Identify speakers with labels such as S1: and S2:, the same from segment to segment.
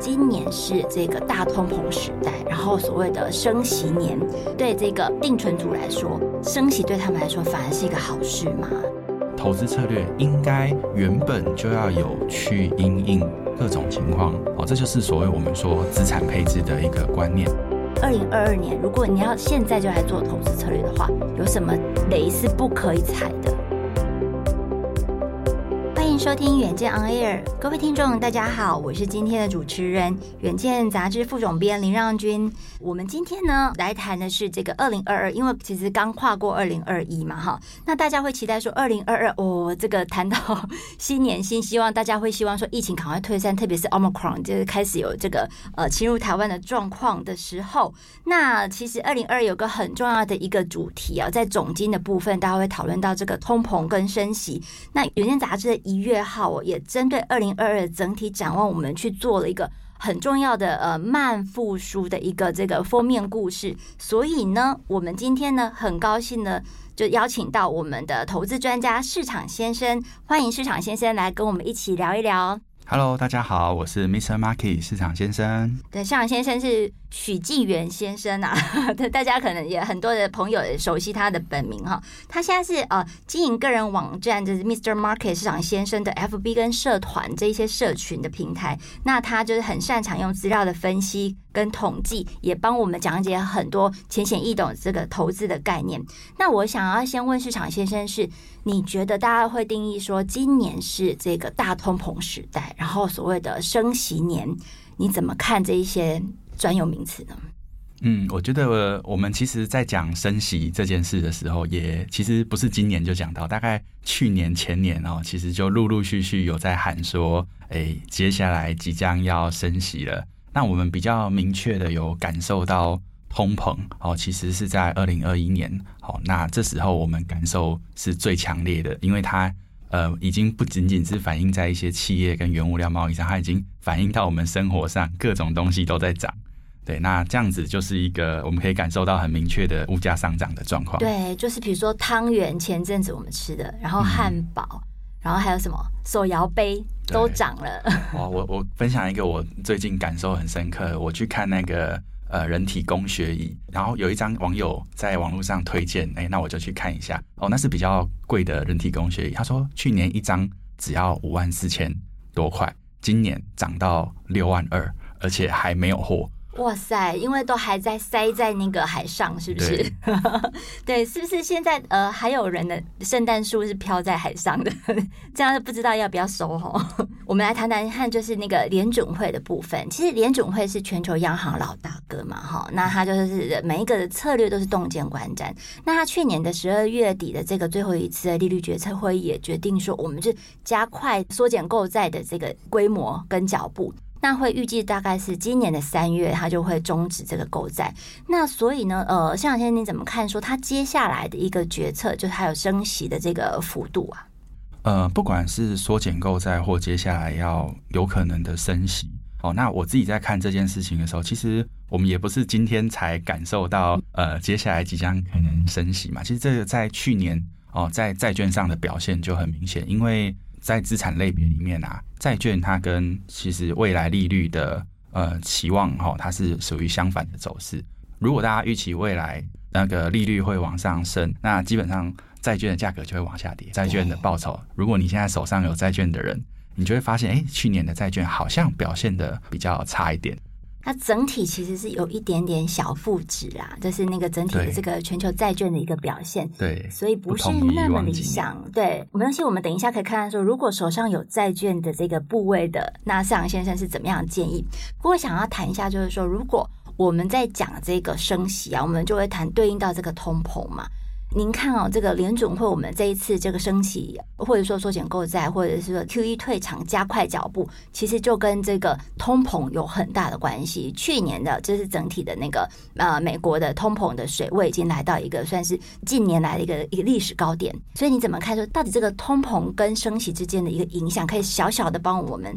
S1: 今年是这个大通膨时代，然后所谓的升息年，对这个定存族来说，升息对他们来说反而是一个好事吗？
S2: 投资策略应该原本就要有去因应各种情况，哦，这就是所谓我们说资产配置的一个观念。
S1: 二零二二年，如果你要现在就来做投资策略的话，有什么雷是不可以踩的？收听远见 On Air，各位听众，大家好，我是今天的主持人，远见杂志副总编林让君。我们今天呢来谈的是这个二零二二，因为其实刚跨过二零二一嘛，哈，那大家会期待说二零二二，哦，这个谈到新年新希望，大家会希望说疫情赶快退散，特别是 Omicron 就是开始有这个呃侵入台湾的状况的时候，那其实二零二二有个很重要的一个主题啊，在总经的部分，大家会讨论到这个通膨跟升息。那远见杂志的一月。月号也针对二零二二整体展望，我们去做了一个很重要的呃慢复苏的一个这个封面故事。所以呢，我们今天呢很高兴呢，就邀请到我们的投资专家市场先生，欢迎市场先生来跟我们一起聊一聊。
S2: Hello，大家好，我是 Mr. Market 市场先生。
S1: 对，市场先生是许纪元先生啊，大家可能也很多的朋友熟悉他的本名哈。他现在是呃经营个人网站，就是 Mr. Market 市场先生的 FB 跟社团这一些社群的平台。那他就是很擅长用资料的分析跟统计，也帮我们讲解很多浅显易懂这个投资的概念。那我想要先问市场先生是，你觉得大家会定义说今年是这个大通膨时代，然后所谓的升息年，你怎么看这一些专有名词呢？
S2: 嗯，我觉得我们其实，在讲升息这件事的时候，也其实不是今年就讲到，大概去年前年哦，其实就陆陆续续有在喊说，哎，接下来即将要升息了。那我们比较明确的有感受到通膨哦，其实是在二零二一年哦，那这时候我们感受是最强烈的，因为它呃已经不仅仅是反映在一些企业跟原物料贸易上，它已经反映到我们生活上，各种东西都在涨。对，那这样子就是一个我们可以感受到很明确的物价上涨的状况。
S1: 对，就是比如说汤圆前阵子我们吃的，然后汉堡。然后还有什么手摇杯都涨了。
S2: 哦，我我分享一个我最近感受很深刻，我去看那个呃人体工学椅，然后有一张网友在网络上推荐，哎，那我就去看一下。哦，那是比较贵的人体工学椅，他说去年一张只要五万四千多块，今年涨到六万二，而且还没有货。
S1: 哇塞！因为都还在塞在那个海上，是不是？对，对，是不是现在呃还有人的圣诞树是飘在海上的？这样不知道要不要收哦。我们来谈谈看，就是那个联准会的部分。其实联准会是全球央行老大哥嘛，哈，那他就是每一个的策略都是动见观瞻。那他去年的十二月底的这个最后一次的利率决策会议也决定说，我们是加快缩减购债的这个规模跟脚步。那会预计大概是今年的三月，它就会终止这个购债。那所以呢，呃，向先生你怎么看？说它接下来的一个决策，就是还有升息的这个幅度啊？
S2: 呃，不管是缩减购债，或接下来要有可能的升息，哦，那我自己在看这件事情的时候，其实我们也不是今天才感受到，呃，接下来即将可能升息嘛。其实这个在去年哦，在债券上的表现就很明显，因为。在资产类别里面啊，债券它跟其实未来利率的呃期望哈，它是属于相反的走势。如果大家预期未来那个利率会往上升，那基本上债券的价格就会往下跌。债券的报酬，如果你现在手上有债券的人，你就会发现，哎，去年的债券好像表现的比较差一点。
S1: 它整体其实是有一点点小负值啦，就是那个整体的这个全球债券的一个表现。
S2: 对，
S1: 所以不是那么理想。对，没关系，我们等一下可以看看说，如果手上有债券的这个部位的，那市场先生是怎么样的建议？不过想要谈一下，就是说，如果我们在讲这个升息啊，我们就会谈对应到这个通膨嘛。您看哦，这个联准会我们这一次这个升息，或者说缩减购债，或者是说 QE 退场加快脚步，其实就跟这个通膨有很大的关系。去年的这是整体的那个呃美国的通膨的水位已经来到一个算是近年来的一个一个历史高点。所以你怎么看说到底这个通膨跟升息之间的一个影响？可以小小的帮我们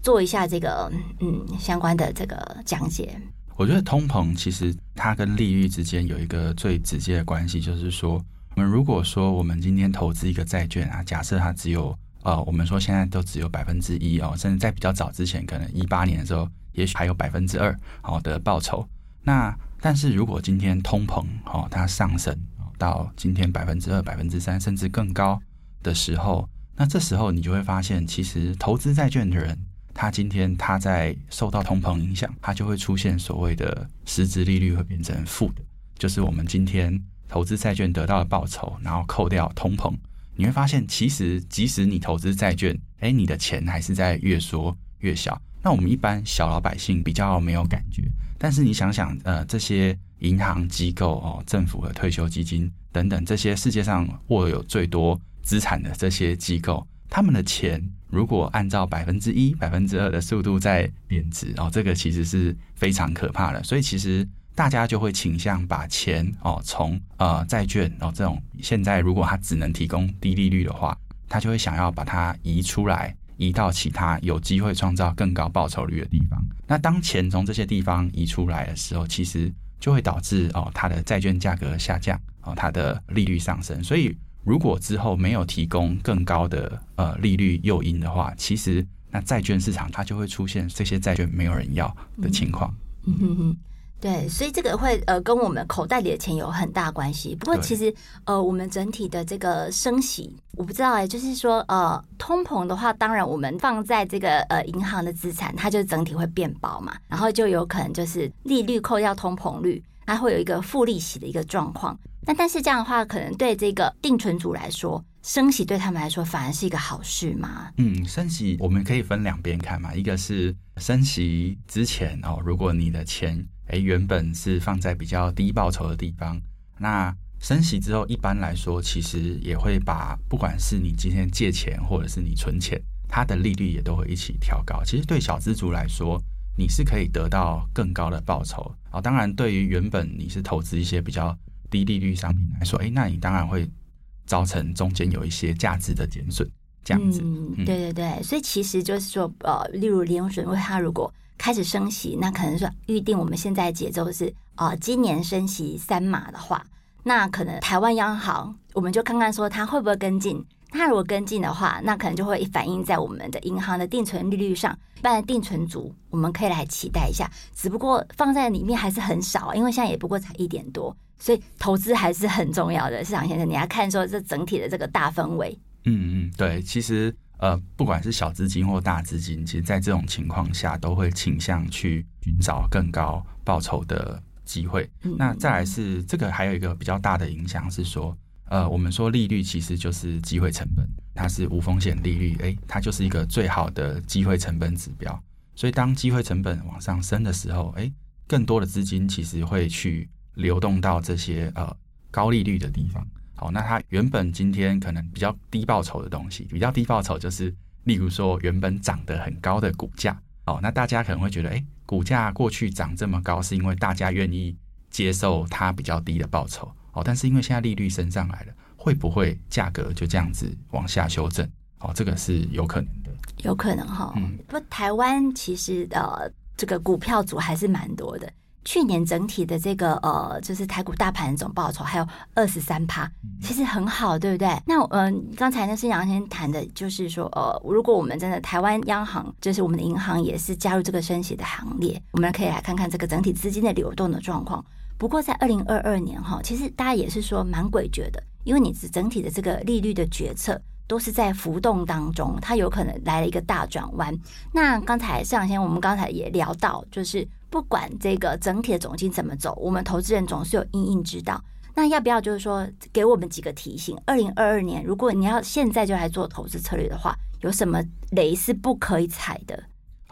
S1: 做一下这个嗯相关的这个讲解。
S2: 我觉得通膨其实它跟利率之间有一个最直接的关系，就是说，我们如果说我们今天投资一个债券啊，假设它只有呃，我们说现在都只有百分之一哦，甚至在比较早之前，可能一八年的时候，也许还有百分之二好的报酬。那但是如果今天通膨哦它上升到今天百分之二、百分之三甚至更高的时候，那这时候你就会发现，其实投资债券的人。他今天他在受到通膨影响，他就会出现所谓的实质利率会变成负的，就是我们今天投资债券得到的报酬，然后扣掉通膨，你会发现其实即使你投资债券，哎，你的钱还是在越缩越小。那我们一般小老百姓比较没有感觉，但是你想想，呃，这些银行机构哦，政府的退休基金等等，这些世界上握有最多资产的这些机构，他们的钱。如果按照百分之一、百分之二的速度在贬值哦，这个其实是非常可怕的。所以其实大家就会倾向把钱哦从呃债券哦这种现在如果它只能提供低利率的话，他就会想要把它移出来，移到其他有机会创造更高报酬率的地方。那当钱从这些地方移出来的时候，其实就会导致哦它的债券价格下降哦，它的利率上升。所以。如果之后没有提供更高的呃利率诱因的话，其实那债券市场它就会出现这些债券没有人要的情况。
S1: 嗯哼哼，对，所以这个会呃跟我们口袋里的钱有很大关系。不过其实呃我们整体的这个升息，我不知道哎，就是说呃通膨的话，当然我们放在这个呃银行的资产，它就整体会变薄嘛，然后就有可能就是利率扣掉通膨率，它会有一个负利息的一个状况。那但是这样的话，可能对这个定存族来说，升息对他们来说反而是一个好事吗？
S2: 嗯，升息我们可以分两边看嘛，一个是升息之前哦，如果你的钱诶原本是放在比较低报酬的地方，那升息之后一般来说，其实也会把不管是你今天借钱或者是你存钱，它的利率也都会一起调高。其实对小资族来说，你是可以得到更高的报酬哦。当然，对于原本你是投资一些比较低利率商品来说，哎，那你当然会造成中间有一些价值的减损，这样子。
S1: 嗯，对对对，所以其实就是说，呃，例如联准会它如果开始升息，那可能说预定我们现在节奏是，呃，今年升息三码的话，那可能台湾央行我们就看看说它会不会跟进。它如果跟进的话，那可能就会反映在我们的银行的定存利率上。不然定存族，我们可以来期待一下。只不过放在里面还是很少，因为现在也不过才一点多，所以投资还是很重要的。市场先生，你要看说这整体的这个大氛围。
S2: 嗯嗯，对，其实呃，不管是小资金或大资金，其实在这种情况下都会倾向去寻找更高报酬的机会。嗯、那再来是这个还有一个比较大的影响是说。呃，我们说利率其实就是机会成本，它是无风险利率，诶，它就是一个最好的机会成本指标。所以当机会成本往上升的时候，诶，更多的资金其实会去流动到这些呃高利率的地方。好，那它原本今天可能比较低报酬的东西，比较低报酬就是例如说原本涨得很高的股价。哦，那大家可能会觉得，诶，股价过去涨这么高，是因为大家愿意接受它比较低的报酬。哦，但是因为现在利率升上来了，会不会价格就这样子往下修正？哦，这个是有可能的，
S1: 有可能哈。嗯，不，台湾其实呃，这个股票组还是蛮多的。去年整体的这个呃，就是台股大盘总报酬还有二十三趴，其实很好，对不对？那嗯，呃，刚才呢是杨先谈的，就是说呃，如果我们真的台湾央行，就是我们的银行也是加入这个升息的行列，我们可以来看看这个整体资金的流动的状况。不过，在二零二二年哈，其实大家也是说蛮诡谲的，因为你是整体的这个利率的决策都是在浮动当中，它有可能来了一个大转弯。那刚才上先我们刚才也聊到，就是不管这个整体的总经怎么走，我们投资人总是有因应之道。那要不要就是说给我们几个提醒？二零二二年，如果你要现在就来做投资策略的话，有什么雷是不可以踩的？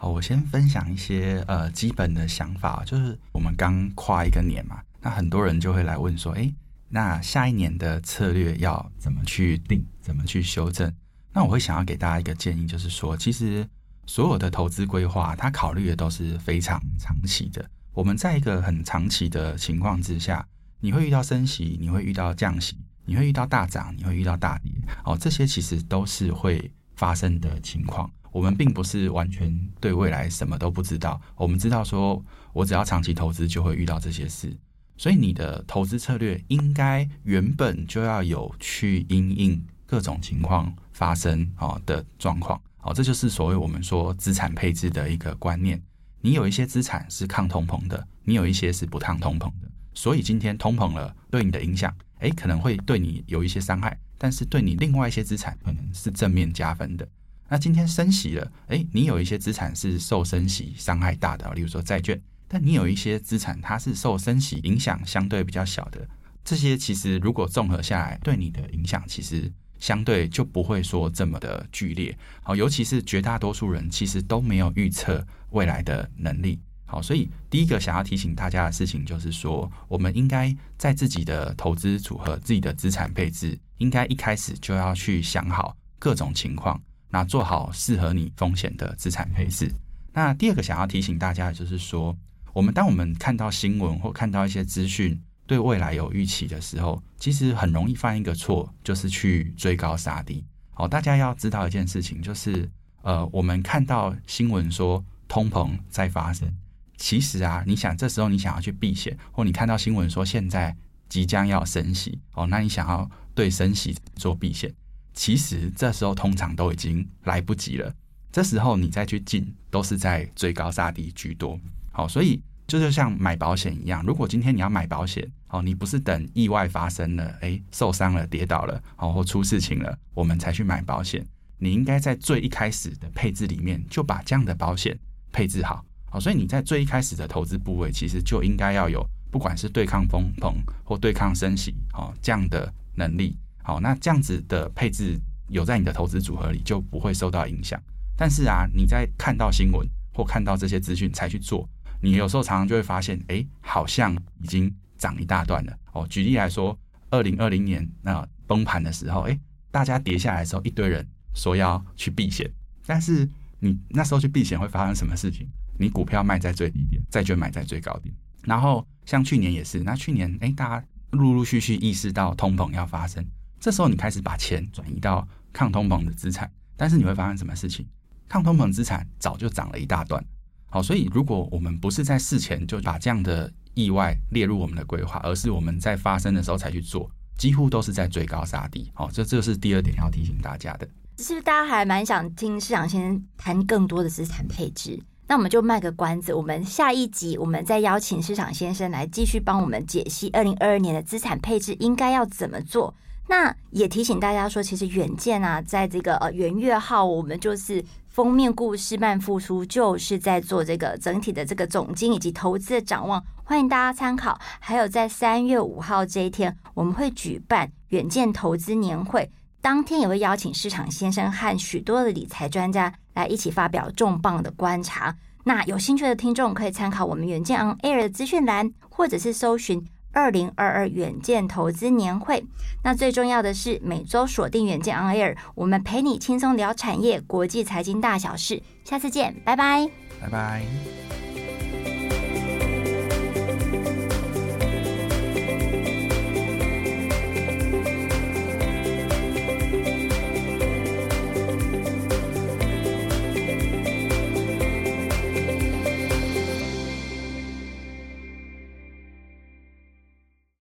S2: 好，我先分享一些呃基本的想法，就是我们刚跨一个年嘛，那很多人就会来问说，诶，那下一年的策略要怎么去定，怎么去修正？那我会想要给大家一个建议，就是说，其实所有的投资规划，它考虑的都是非常长期的。我们在一个很长期的情况之下，你会遇到升息，你会遇到降息，你会遇到大涨，你会遇到大跌。哦，这些其实都是会发生的情况。我们并不是完全对未来什么都不知道。我们知道说，我只要长期投资就会遇到这些事。所以你的投资策略应该原本就要有去因应各种情况发生啊的状况。哦，这就是所谓我们说资产配置的一个观念。你有一些资产是抗通膨的，你有一些是不抗通膨的，所以今天通膨了对你的影响，诶，可能会对你有一些伤害，但是对你另外一些资产可能是正面加分的。那今天升息了，诶，你有一些资产是受升息伤害大的，例如说债券，但你有一些资产它是受升息影响相对比较小的，这些其实如果综合下来，对你的影响其实。相对就不会说这么的剧烈，好，尤其是绝大多数人其实都没有预测未来的能力，好，所以第一个想要提醒大家的事情就是说，我们应该在自己的投资组合、自己的资产配置，应该一开始就要去想好各种情况，那做好适合你风险的资产配置。那第二个想要提醒大家的就是说，我们当我们看到新闻或看到一些资讯。对未来有预期的时候，其实很容易犯一个错，就是去追高杀低。好，大家要知道一件事情，就是呃，我们看到新闻说通膨在发生，其实啊，你想这时候你想要去避险，或你看到新闻说现在即将要升息，哦，那你想要对升息做避险，其实这时候通常都已经来不及了。这时候你再去进，都是在追高杀低居多。好，所以。就就像买保险一样，如果今天你要买保险，哦，你不是等意外发生了，诶，受伤了、跌倒了，哦，或出事情了，我们才去买保险。你应该在最一开始的配置里面就把这样的保险配置好，好，所以你在最一开始的投资部位，其实就应该要有，不管是对抗通膨或对抗升息，哦，这样的能力，好，那这样子的配置有在你的投资组合里，就不会受到影响。但是啊，你在看到新闻或看到这些资讯才去做。你有时候常常就会发现，哎，好像已经涨一大段了哦。举例来说，二零二零年那崩盘的时候，哎，大家跌下来的时候，一堆人说要去避险，但是你那时候去避险会发生什么事情？你股票卖在最低点，债券买在最高点。然后像去年也是，那去年哎，大家陆陆续续意识到通膨要发生，这时候你开始把钱转移到抗通膨的资产，但是你会发生什么事情？抗通膨资产早就涨了一大段。好，所以如果我们不是在事前就把这样的意外列入我们的规划，而是我们在发生的时候才去做，几乎都是在追高杀低。好，这这是第二点要提醒大家的。
S1: 是不是大家还蛮想听市长先生谈更多的资产配置？那我们就卖个关子，我们下一集我们再邀请市长先生来继续帮我们解析二零二二年的资产配置应该要怎么做。那也提醒大家说，其实远见啊，在这个呃元月号，我们就是。封面故事慢复出，就是在做这个整体的这个总经以及投资的展望，欢迎大家参考。还有在三月五号这一天，我们会举办远见投资年会，当天也会邀请市场先生和许多的理财专家来一起发表重磅的观察。那有兴趣的听众可以参考我们远见 On Air 的资讯栏，或者是搜寻。二零二二远见投资年会，那最重要的是每周锁定远见 On Air，我们陪你轻松聊产业、国际财经大小事。下次见，拜拜，
S2: 拜拜。